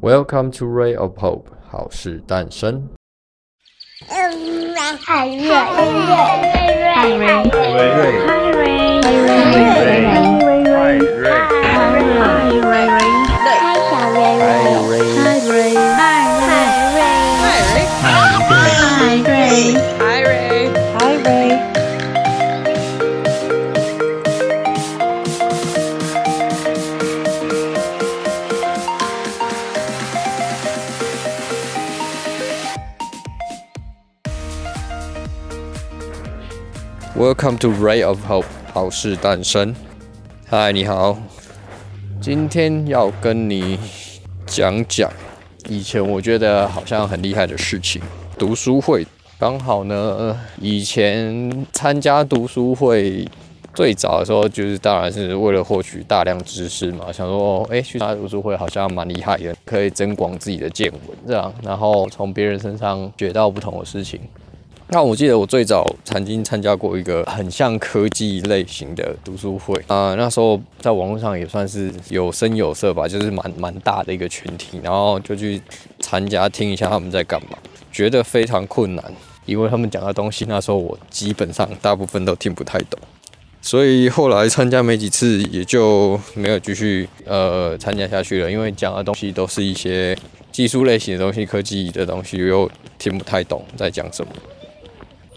Welcome to Ray of Hope，好事诞生。嗯，海瑞，海瑞，海瑞，海瑞，海瑞，海瑞，海瑞， ，Welcome to Ray of Hope，好事诞生。嗨，你好，今天要跟你讲讲以前我觉得好像很厉害的事情。读书会刚好呢，以前参加读书会最早的时候，就是当然是为了获取大量知识嘛，想说，哎，去参加读书会好像蛮厉害的，可以增广自己的见闻，这样，然后从别人身上学到不同的事情。那我记得我最早曾经参加过一个很像科技类型的读书会。啊、那时候在网络上也算是有声有色吧，就是蛮蛮大的一个群体，然后就去参加听一下他们在干嘛，觉得非常困难，因为他们讲的东西那时候我基本上大部分都听不太懂，所以后来参加没几次也就没有继续呃参加下去了，因为讲的东西都是一些技术类型的东西、科技的东西，又听不太懂在讲什么。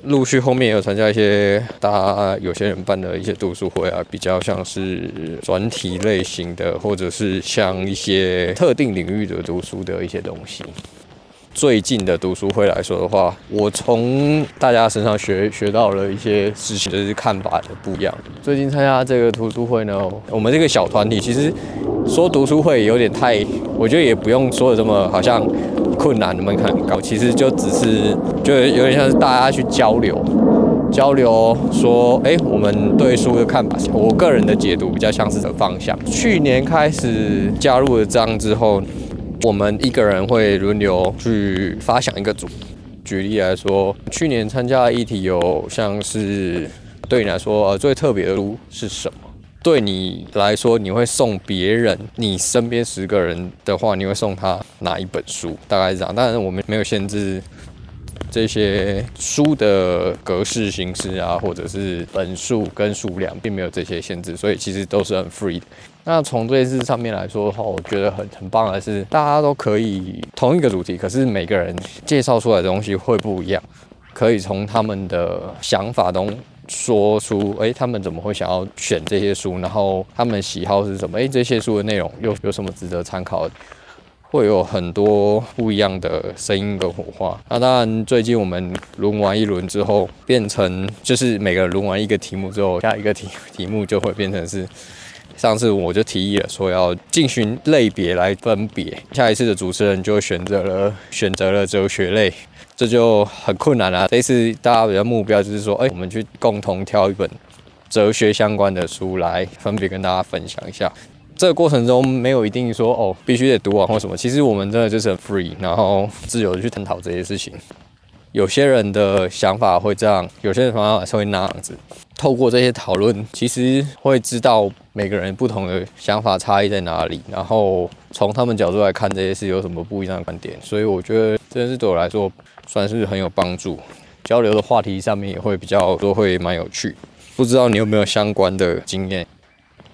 陆续后面也有参加一些大家有些人办的一些读书会啊，比较像是专题类型的，或者是像一些特定领域的读书的一些东西。最近的读书会来说的话，我从大家身上学学到了一些事情，就是看法的不一样。最近参加这个读书会呢，我们这个小团体其实说读书会有点太，我觉得也不用说的这么好像。困难的门槛很高，其实就只是就有点像是大家去交流，交流说，哎，我们对书的看法，我个人的解读比较像是这个方向。去年开始加入了这样之后，我们一个人会轮流去发想一个组。举例来说，去年参加的议题有像是对你来说，呃，最特别的书是什么？对你来说，你会送别人，你身边十个人的话，你会送他哪一本书？大概是这样。当然，我们没有限制这些书的格式形式啊，或者是本数跟数量，并没有这些限制，所以其实都是很 free 的。那从这次上面来说的话，我觉得很很棒的是，大家都可以同一个主题，可是每个人介绍出来的东西会不一样，可以从他们的想法中。说出哎、欸，他们怎么会想要选这些书？然后他们喜好是什么？哎、欸，这些书的内容又有什么值得参考？会有很多不一样的声音跟火花。那当然，最近我们轮完一轮之后，变成就是每个人轮完一个题目之后，下一个题题目就会变成是上次我就提议了，说要进行类别来分别。下一次的主持人就选择了选择了哲学类。这就很困难了。这次大家的目标就是说，哎，我们去共同挑一本哲学相关的书来分别跟大家分享一下。这个过程中没有一定说哦，必须得读完或什么。其实我们真的就是很 free，然后自由的去探讨这些事情。有些人的想法会这样，有些人的想法是会那样子。透过这些讨论，其实会知道每个人不同的想法差异在哪里，然后从他们角度来看这些事有什么不一样的观点。所以我觉得这件事对我来说算是很有帮助。交流的话题上面也会比较多，会蛮有趣。不知道你有没有相关的经验？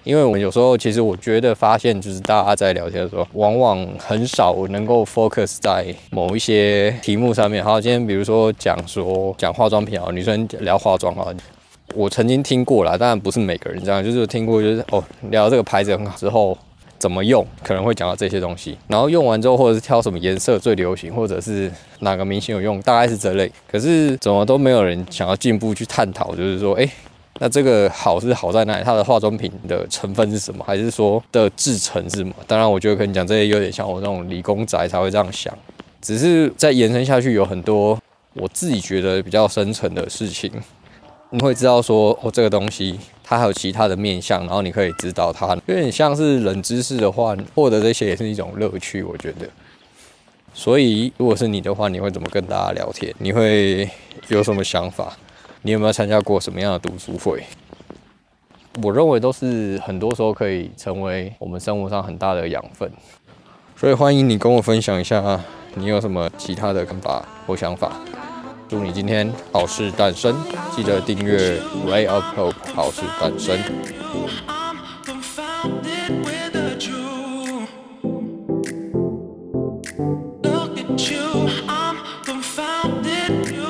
因为我有时候其实我觉得发现，就是大家在聊天的时候，往往很少能够 focus 在某一些题目上面。好，今天比如说讲说讲化妆品啊，女生聊化妆啊，我曾经听过啦，当然不是每个人这样，就是听过就是哦，聊这个牌子很好之后怎么用，可能会讲到这些东西，然后用完之后或者是挑什么颜色最流行，或者是哪个明星有用，大概是这类。可是怎么都没有人想要进一步去探讨，就是说，哎。那这个好是好在哪里？它的化妆品的成分是什么？还是说的制成是什么？当然，我觉得可能讲这些有点像我那种理工宅才会这样想。只是再延伸下去，有很多我自己觉得比较深层的事情，你会知道说哦，这个东西它还有其他的面向，然后你可以知道它，有点像是冷知识的话，获得这些也是一种乐趣，我觉得。所以，如果是你的话，你会怎么跟大家聊天？你会有什么想法？你有没有参加过什么样的读书会？我认为都是很多时候可以成为我们生活上很大的养分。所以欢迎你跟我分享一下啊你有什么其他的看法或想法。祝你今天好事诞生。记得订阅 ray of hope 好事诞生。Look at you i'm confounded